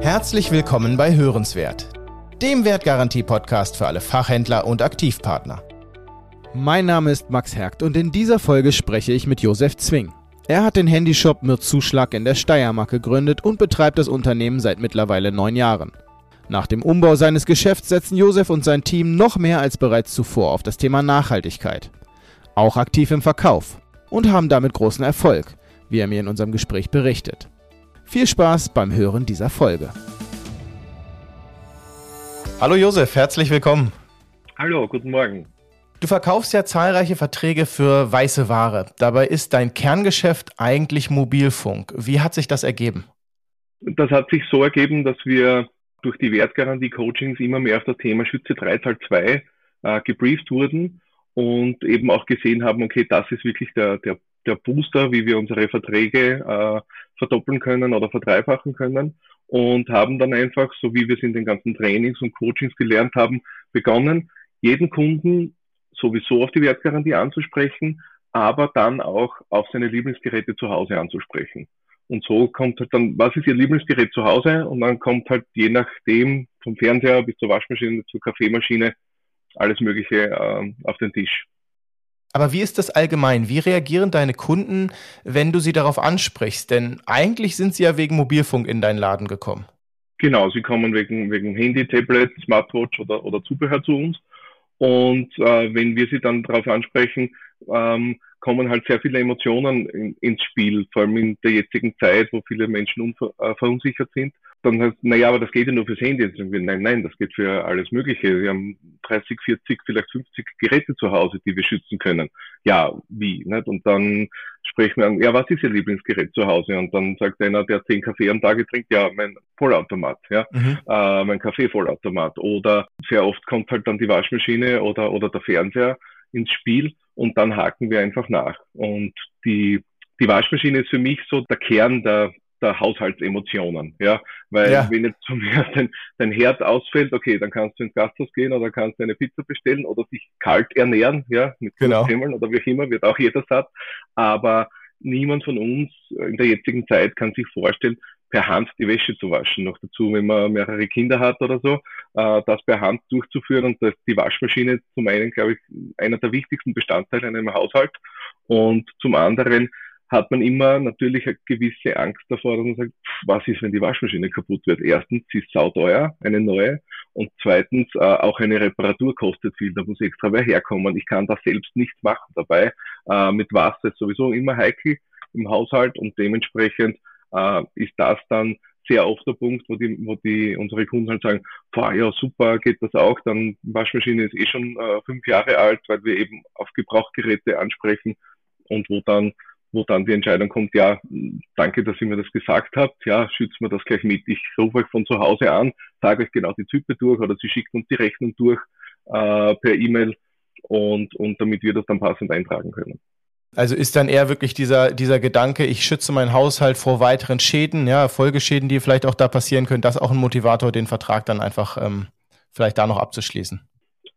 Herzlich willkommen bei Hörenswert, dem Wertgarantie-Podcast für alle Fachhändler und Aktivpartner. Mein Name ist Max Hergt und in dieser Folge spreche ich mit Josef Zwing. Er hat den Handyshop Mir Zuschlag in der Steiermark gegründet und betreibt das Unternehmen seit mittlerweile neun Jahren. Nach dem Umbau seines Geschäfts setzen Josef und sein Team noch mehr als bereits zuvor auf das Thema Nachhaltigkeit. Auch aktiv im Verkauf und haben damit großen Erfolg, wie er mir in unserem Gespräch berichtet. Viel Spaß beim Hören dieser Folge. Hallo Josef, herzlich willkommen. Hallo, guten Morgen. Du verkaufst ja zahlreiche Verträge für weiße Ware. Dabei ist dein Kerngeschäft eigentlich Mobilfunk. Wie hat sich das ergeben? Das hat sich so ergeben, dass wir durch die Wertgarantie-Coachings immer mehr auf das Thema Schütze 3 Teil 2 äh, gebrieft wurden und eben auch gesehen haben, okay, das ist wirklich der, der, der Booster, wie wir unsere Verträge äh, verdoppeln können oder verdreifachen können und haben dann einfach, so wie wir es in den ganzen Trainings und Coachings gelernt haben, begonnen, jeden Kunden sowieso auf die Wertgarantie anzusprechen, aber dann auch auf seine Lieblingsgeräte zu Hause anzusprechen. Und so kommt halt dann, was ist Ihr Lieblingsgerät zu Hause? Und dann kommt halt je nachdem vom Fernseher bis zur Waschmaschine, zur Kaffeemaschine alles Mögliche äh, auf den Tisch. Aber wie ist das allgemein? Wie reagieren deine Kunden, wenn du sie darauf ansprichst? Denn eigentlich sind sie ja wegen Mobilfunk in deinen Laden gekommen. Genau, sie kommen wegen, wegen Handy, Tablet, Smartwatch oder, oder Zubehör zu uns. Und äh, wenn wir sie dann darauf ansprechen, ähm, kommen halt sehr viele Emotionen in, ins Spiel, vor allem in der jetzigen Zeit, wo viele Menschen äh, verunsichert sind. Dann heißt, naja, aber das geht ja nur fürs Handy. Nein, nein, das geht für alles Mögliche. Wir haben 30, 40, vielleicht 50 Geräte zu Hause, die wir schützen können. Ja, wie? Nicht? Und dann sprechen wir an, ja, was ist Ihr Lieblingsgerät zu Hause? Und dann sagt einer, der zehn Kaffee am Tag trinkt, ja, mein Vollautomat, ja, mhm. äh, mein Kaffeevollautomat. Oder sehr oft kommt halt dann die Waschmaschine oder, oder der Fernseher ins Spiel und dann haken wir einfach nach. Und die, die Waschmaschine ist für mich so der Kern der, der Haushaltsemotionen, ja, weil ja. wenn jetzt zu mir dein, dein Herd ausfällt, okay, dann kannst du ins Gasthaus gehen oder kannst du eine Pizza bestellen oder dich kalt ernähren, ja, mit genau. Himmeln oder wie auch immer, wird auch jeder satt, aber niemand von uns in der jetzigen Zeit kann sich vorstellen, per Hand die Wäsche zu waschen. Noch dazu, wenn man mehrere Kinder hat oder so, äh, das per Hand durchzuführen und das, die Waschmaschine zum einen, glaube ich, einer der wichtigsten Bestandteile in einem Haushalt und zum anderen hat man immer natürlich eine gewisse Angst davor, dass man sagt, was ist, wenn die Waschmaschine kaputt wird? Erstens, sie ist sauteuer, eine neue. Und zweitens, äh, auch eine Reparatur kostet viel. Da muss extra wer herkommen. Ich kann das selbst nicht machen dabei. Äh, mit Wasser ist sowieso immer heikel im Haushalt und dementsprechend äh, ist das dann sehr oft der Punkt, wo die, wo die unsere Kunden halt sagen, boah, ja super, geht das auch, dann Waschmaschine ist eh schon äh, fünf Jahre alt, weil wir eben auf Gebrauchgeräte ansprechen und wo dann wo dann die Entscheidung kommt, ja, danke, dass ihr mir das gesagt habt, ja, schützt mir das gleich mit. Ich rufe euch von zu Hause an, sage euch genau die Type durch oder sie schickt uns die Rechnung durch äh, per E-Mail und, und damit wir das dann passend eintragen können. Also ist dann eher wirklich dieser, dieser Gedanke, ich schütze meinen Haushalt vor weiteren Schäden, ja, Folgeschäden, die vielleicht auch da passieren können, das auch ein Motivator, den Vertrag dann einfach ähm, vielleicht da noch abzuschließen.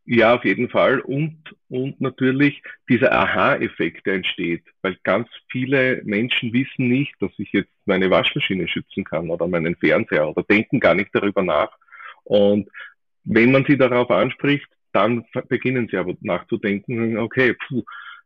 Ja, auf jeden Fall. Und, und natürlich dieser Aha-Effekt, der entsteht, weil ganz viele Menschen wissen nicht, dass ich jetzt meine Waschmaschine schützen kann oder meinen Fernseher oder denken gar nicht darüber nach. Und wenn man sie darauf anspricht, dann beginnen sie aber nachzudenken, okay, puh,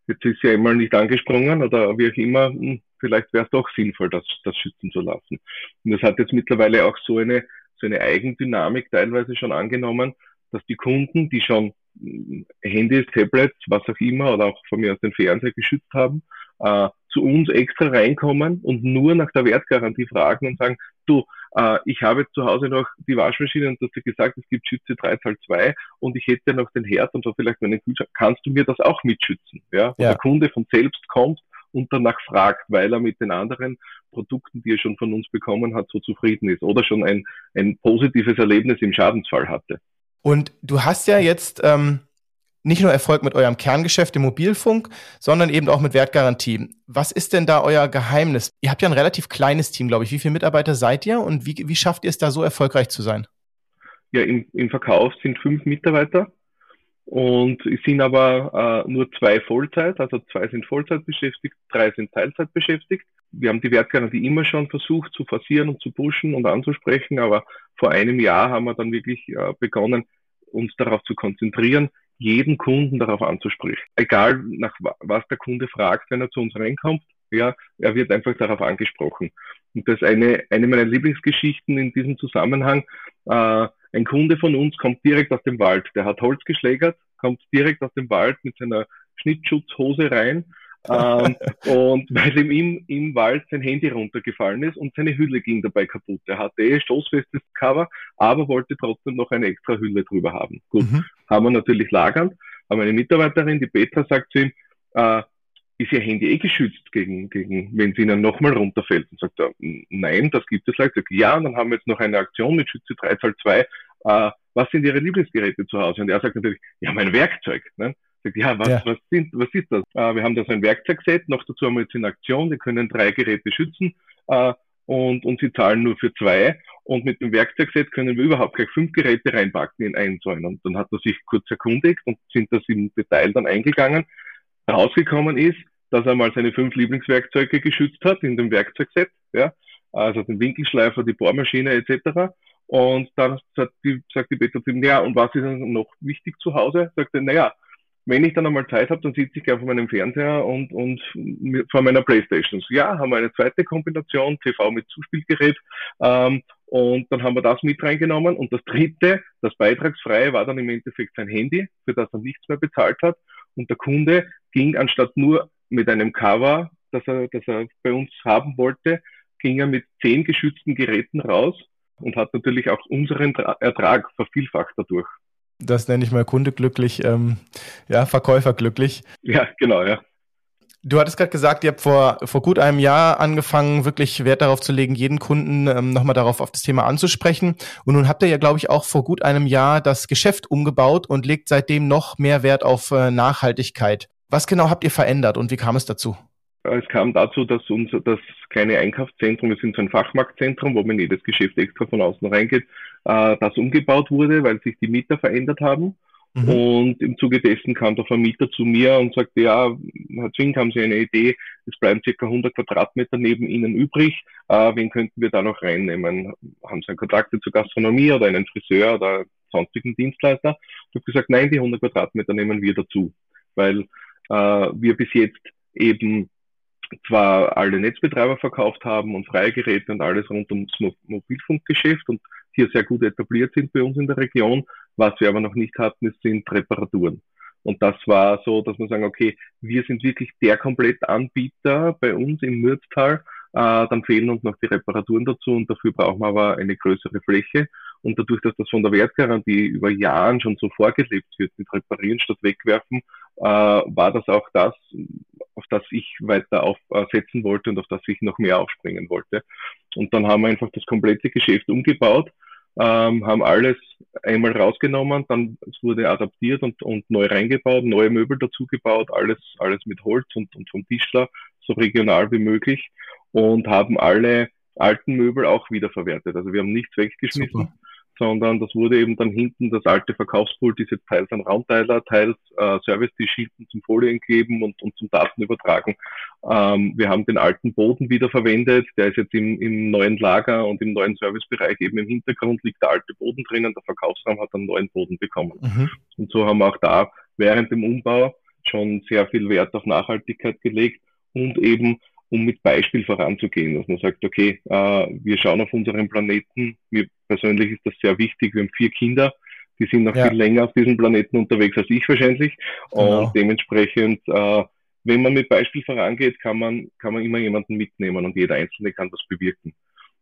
jetzt ist ja einmal nicht angesprungen oder wie auch immer, hm, vielleicht wäre es doch sinnvoll, das, das schützen zu lassen. Und das hat jetzt mittlerweile auch so eine, so eine Eigendynamik teilweise schon angenommen, dass die Kunden, die schon hm, Handys, Tablets, was auch immer, oder auch von mir aus den Fernseher geschützt haben, äh, zu uns extra reinkommen und nur nach der Wertgarantie fragen und sagen, du, äh, ich habe zu Hause noch die Waschmaschine und du hast ja gesagt, es gibt Schütze 3 Teil 2 und ich hätte noch den Herd und so vielleicht meinen Kühlschrank. Kannst du mir das auch mitschützen? Ja? Ja. der Kunde von selbst kommt und danach fragt, weil er mit den anderen Produkten, die er schon von uns bekommen hat, so zufrieden ist oder schon ein, ein positives Erlebnis im Schadensfall hatte. Und du hast ja jetzt ähm, nicht nur Erfolg mit eurem Kerngeschäft im Mobilfunk, sondern eben auch mit Wertgarantie. Was ist denn da euer Geheimnis? Ihr habt ja ein relativ kleines Team, glaube ich. Wie viele Mitarbeiter seid ihr und wie, wie schafft ihr es da so erfolgreich zu sein? Ja, im, im Verkauf sind fünf Mitarbeiter und es sind aber äh, nur zwei Vollzeit, also zwei sind Vollzeit beschäftigt, drei sind Teilzeit beschäftigt. Wir haben die Wertgarantie immer schon versucht zu forcieren und zu pushen und anzusprechen, aber vor einem Jahr haben wir dann wirklich äh, begonnen, uns darauf zu konzentrieren, jeden Kunden darauf anzusprechen. Egal nach was der Kunde fragt, wenn er zu uns reinkommt, ja, er wird einfach darauf angesprochen. Und das ist eine, eine meiner Lieblingsgeschichten in diesem Zusammenhang. Äh, ein Kunde von uns kommt direkt aus dem Wald. Der hat Holz geschlägert, kommt direkt aus dem Wald mit seiner Schnittschutzhose rein. Ähm, und weil ihm im, im Wald sein Handy runtergefallen ist und seine Hülle ging dabei kaputt. Er hatte eh stoßfestes Cover, aber wollte trotzdem noch eine extra Hülle drüber haben. Gut, mhm. haben wir natürlich lagernd. Aber eine Mitarbeiterin, die Petra, sagt zu ihm, äh, ist Ihr Handy eh geschützt gegen, gegen wenn es Ihnen nochmal runterfällt? Und sagt er, nein, das gibt es leider. Sagt, ja, und dann haben wir jetzt noch eine Aktion mit Schütze 3 Zahl 2. Äh, was sind Ihre Lieblingsgeräte zu Hause? Und er sagt natürlich, ja, mein Werkzeug. Ne? Sagt, ja, was, ja. was, sind, was ist das? Äh, wir haben da so ein Werkzeugset, noch dazu haben wir jetzt in Aktion, wir können drei Geräte schützen äh, und, und sie zahlen nur für zwei. Und mit dem Werkzeugset können wir überhaupt gleich fünf Geräte reinpacken in einen einen. Und dann hat er sich kurz erkundigt und sind das im Detail dann eingegangen. Rausgekommen ist, dass er mal seine fünf Lieblingswerkzeuge geschützt hat in dem Werkzeugset, ja, also den Winkelschleifer, die Bohrmaschine etc. Und dann sagt die, sagt die Petra zu ihm, ja, und was ist denn noch wichtig zu Hause? Sagt er, naja, wenn ich dann einmal Zeit habe, dann sitze ich gern vor meinem Fernseher und, und vor meiner Playstation. Ja, haben wir eine zweite Kombination, TV mit Zuspielgerät. Ähm, und dann haben wir das mit reingenommen. Und das dritte, das Beitragsfreie, war dann im Endeffekt sein Handy, für das er nichts mehr bezahlt hat. Und der Kunde ging anstatt nur mit einem Cover, das er, das er bei uns haben wollte, ging er mit zehn geschützten Geräten raus und hat natürlich auch unseren Ertrag vervielfacht dadurch. Das nenne ich mal Kunde glücklich, ähm, ja, Verkäufer glücklich. Ja, genau, ja. Du hattest gerade gesagt, ihr habt vor, vor gut einem Jahr angefangen, wirklich Wert darauf zu legen, jeden Kunden ähm, nochmal darauf auf das Thema anzusprechen. Und nun habt ihr ja, glaube ich, auch vor gut einem Jahr das Geschäft umgebaut und legt seitdem noch mehr Wert auf äh, Nachhaltigkeit. Was genau habt ihr verändert und wie kam es dazu? Es kam dazu, dass unser das kleine Einkaufszentrum, wir sind so ein Fachmarktzentrum, wo man in jedes Geschäft extra von außen reingeht, äh, das umgebaut wurde, weil sich die Mieter verändert haben. Mhm. Und im Zuge dessen kam der Vermieter zu mir und sagte, ja, Herr Zwing, haben Sie eine Idee, es bleiben circa 100 Quadratmeter neben Ihnen übrig, äh, wen könnten wir da noch reinnehmen? Haben Sie einen Kontakte zur Gastronomie oder einen Friseur oder sonstigen Dienstleister? Ich habe gesagt, nein, die 100 Quadratmeter nehmen wir dazu, weil äh, wir bis jetzt eben zwar alle Netzbetreiber verkauft haben und freie Geräte und alles rund ums Mobilfunkgeschäft und hier sehr gut etabliert sind bei uns in der Region. Was wir aber noch nicht hatten, sind Reparaturen. Und das war so, dass man sagen, okay, wir sind wirklich der Komplettanbieter bei uns im Mürztal. Äh, dann fehlen uns noch die Reparaturen dazu und dafür brauchen wir aber eine größere Fläche. Und dadurch, dass das von der Wertgarantie über Jahren schon so vorgelebt wird mit Reparieren statt Wegwerfen, äh, war das auch das, auf das ich weiter aufsetzen wollte und auf das ich noch mehr aufspringen wollte. Und dann haben wir einfach das komplette Geschäft umgebaut, ähm, haben alles einmal rausgenommen, dann es wurde adaptiert und, und neu reingebaut, neue Möbel dazu gebaut, alles, alles mit Holz und, und vom Tischler, so regional wie möglich und haben alle alten Möbel auch wiederverwertet. Also wir haben nichts weggeschmissen. Super sondern das wurde eben dann hinten das alte Verkaufspult, jetzt teils ein Raumteiler, teils äh, Service-Tisch hinten zum Folien kleben und, und zum Daten übertragen. Ähm, wir haben den alten Boden wieder verwendet, der ist jetzt im, im neuen Lager und im neuen Servicebereich eben im Hintergrund liegt der alte Boden drinnen, der Verkaufsraum hat einen neuen Boden bekommen. Mhm. Und so haben wir auch da während dem Umbau schon sehr viel Wert auf Nachhaltigkeit gelegt und eben um mit Beispiel voranzugehen, dass man sagt, okay, äh, wir schauen auf unseren Planeten. Mir persönlich ist das sehr wichtig. Wir haben vier Kinder, die sind noch ja. viel länger auf diesem Planeten unterwegs als ich wahrscheinlich. Genau. Und dementsprechend, äh, wenn man mit Beispiel vorangeht, kann man, kann man immer jemanden mitnehmen und jeder Einzelne kann das bewirken.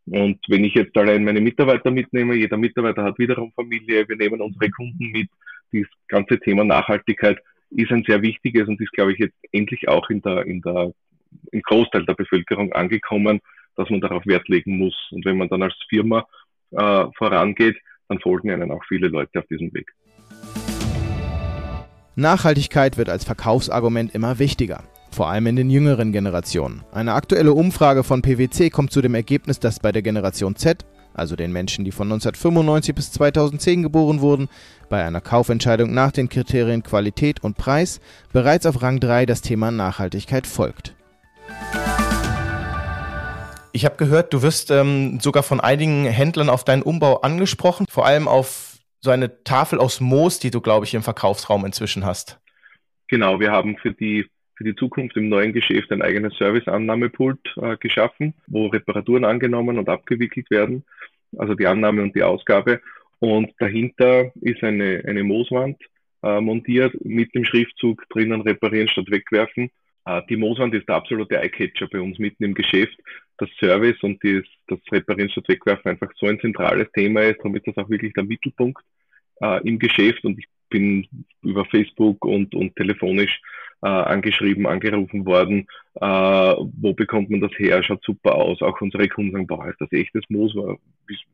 Und wenn ich jetzt allein meine Mitarbeiter mitnehme, jeder Mitarbeiter hat wiederum Familie, wir nehmen unsere Kunden mit, dieses ganze Thema Nachhaltigkeit ist ein sehr wichtiges und ist, glaube ich, jetzt endlich auch in der, in der im Großteil der Bevölkerung angekommen, dass man darauf Wert legen muss. Und wenn man dann als Firma äh, vorangeht, dann folgen einen auch viele Leute auf diesem Weg. Nachhaltigkeit wird als Verkaufsargument immer wichtiger, vor allem in den jüngeren Generationen. Eine aktuelle Umfrage von PwC kommt zu dem Ergebnis, dass bei der Generation Z also den Menschen, die von 1995 bis 2010 geboren wurden, bei einer Kaufentscheidung nach den Kriterien Qualität und Preis bereits auf Rang 3 das Thema Nachhaltigkeit folgt. Ich habe gehört, du wirst ähm, sogar von einigen Händlern auf deinen Umbau angesprochen, vor allem auf so eine Tafel aus Moos, die du, glaube ich, im Verkaufsraum inzwischen hast. Genau, wir haben für die für die Zukunft im neuen Geschäft ein eigenes Service-Annahmepult äh, geschaffen, wo Reparaturen angenommen und abgewickelt werden, also die Annahme und die Ausgabe. Und dahinter ist eine, eine Mooswand äh, montiert mit dem Schriftzug drinnen reparieren statt wegwerfen. Äh, die Mooswand ist der absolute Eyecatcher bei uns mitten im Geschäft. Das Service und das, das Reparieren statt wegwerfen einfach so ein zentrales Thema ist, damit das auch wirklich der Mittelpunkt äh, im Geschäft und ich bin über Facebook und, und telefonisch äh, angeschrieben, angerufen worden, äh, wo bekommt man das her, schaut super aus. Auch unsere Kunden sagen, boah, ist das echtes Moos,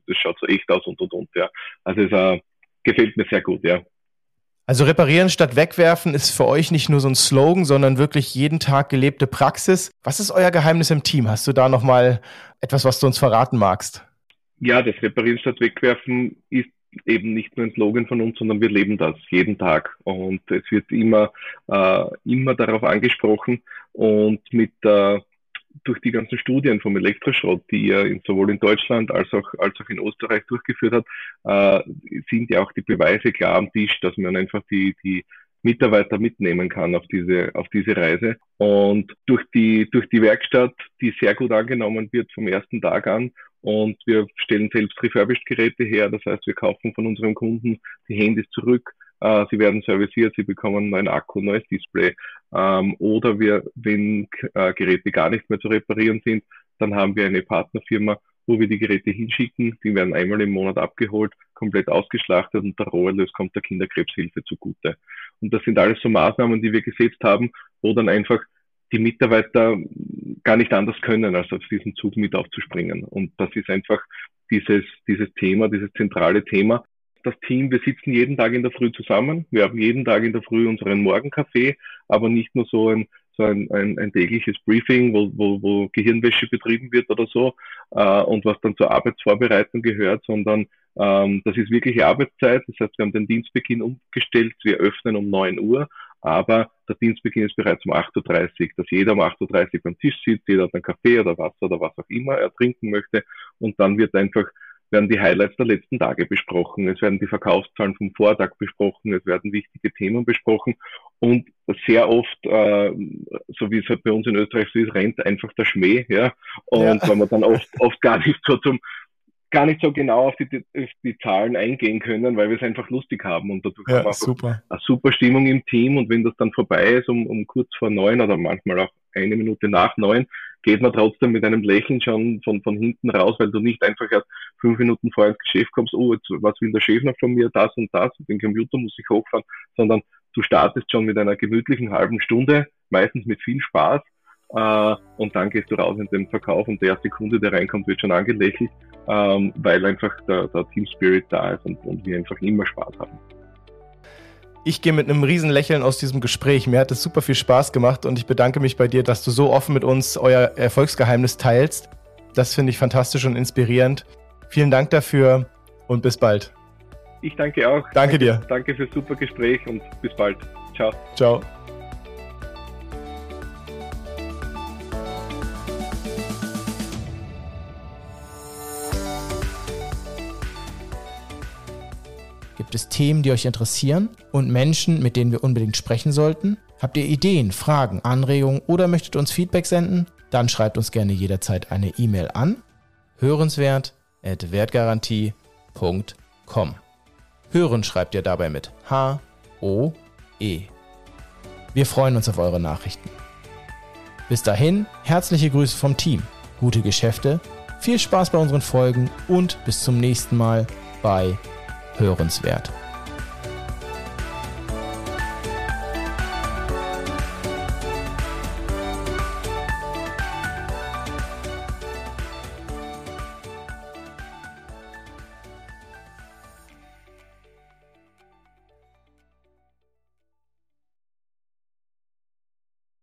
das schaut so echt aus und und und. Ja. Also es äh, gefällt mir sehr gut, ja. Also reparieren statt wegwerfen ist für euch nicht nur so ein Slogan, sondern wirklich jeden Tag gelebte Praxis. Was ist euer Geheimnis im Team? Hast du da nochmal etwas, was du uns verraten magst? Ja, das Reparieren statt Wegwerfen ist eben nicht nur ein Slogan von uns, sondern wir leben das jeden Tag. Und es wird immer, äh, immer darauf angesprochen und mit äh, durch die ganzen Studien vom Elektroschrott, die er sowohl in Deutschland als auch, als auch in Österreich durchgeführt hat, äh, sind ja auch die Beweise klar am Tisch, dass man einfach die, die Mitarbeiter mitnehmen kann auf diese, auf diese Reise. Und durch die, durch die Werkstatt, die sehr gut angenommen wird vom ersten Tag an und wir stellen selbst Refurbished-Geräte her. Das heißt, wir kaufen von unseren Kunden die Handys zurück. Äh, sie werden serviciert, sie bekommen einen neuen Akku, ein neues Display. Ähm, oder wir, wenn äh, Geräte gar nicht mehr zu reparieren sind, dann haben wir eine Partnerfirma, wo wir die Geräte hinschicken. Die werden einmal im Monat abgeholt, komplett ausgeschlachtet und der Roherlös kommt der Kinderkrebshilfe zugute. Und das sind alles so Maßnahmen, die wir gesetzt haben, wo dann einfach die Mitarbeiter gar nicht anders können, als auf diesen Zug mit aufzuspringen. Und das ist einfach dieses, dieses Thema, dieses zentrale Thema. Das Team, wir sitzen jeden Tag in der Früh zusammen. Wir haben jeden Tag in der Früh unseren Morgenkaffee, aber nicht nur so ein, so ein, ein, ein tägliches Briefing, wo, wo, wo Gehirnwäsche betrieben wird oder so äh, und was dann zur Arbeitsvorbereitung gehört, sondern ähm, das ist wirkliche Arbeitszeit. Das heißt, wir haben den Dienstbeginn umgestellt. Wir öffnen um 9 Uhr aber der Dienstbeginn ist bereits um 8.30 Uhr, dass jeder um 8.30 Uhr beim Tisch sitzt, jeder hat einen Kaffee oder Wasser oder was auch immer er trinken möchte und dann wird einfach werden die Highlights der letzten Tage besprochen, es werden die Verkaufszahlen vom Vortag besprochen, es werden wichtige Themen besprochen und sehr oft, äh, so wie es halt bei uns in Österreich so ist, rennt einfach der Schmäh, ja, und ja. wenn man dann oft, oft gar nicht so zum gar nicht so genau auf die, auf die Zahlen eingehen können, weil wir es einfach lustig haben und dadurch ja, haben wir super. eine super Stimmung im Team und wenn das dann vorbei ist, um, um kurz vor neun oder manchmal auch eine Minute nach neun, geht man trotzdem mit einem Lächeln schon von, von hinten raus, weil du nicht einfach erst fünf Minuten vor ins Geschäft kommst, oh, jetzt, was will der Chef noch von mir, das und das, den Computer muss ich hochfahren, sondern du startest schon mit einer gemütlichen halben Stunde, meistens mit viel Spaß äh, und dann gehst du raus in den Verkauf und der erste Kunde, der reinkommt, wird schon angelächelt, ähm, weil einfach der, der Team Spirit da ist und, und wir einfach immer Spaß haben. Ich gehe mit einem riesen Lächeln aus diesem Gespräch. Mir hat es super viel Spaß gemacht und ich bedanke mich bei dir, dass du so offen mit uns euer Erfolgsgeheimnis teilst. Das finde ich fantastisch und inspirierend. Vielen Dank dafür und bis bald. Ich danke auch. Danke, danke dir. Danke fürs super Gespräch und bis bald. Ciao. Ciao. Gibt es Themen, die euch interessieren und Menschen, mit denen wir unbedingt sprechen sollten? Habt ihr Ideen, Fragen, Anregungen oder möchtet uns Feedback senden? Dann schreibt uns gerne jederzeit eine E-Mail an hörenswert@wertgarantie.com. Hören schreibt ihr dabei mit H O E. Wir freuen uns auf eure Nachrichten. Bis dahin, herzliche Grüße vom Team, gute Geschäfte, viel Spaß bei unseren Folgen und bis zum nächsten Mal bei hörenswert.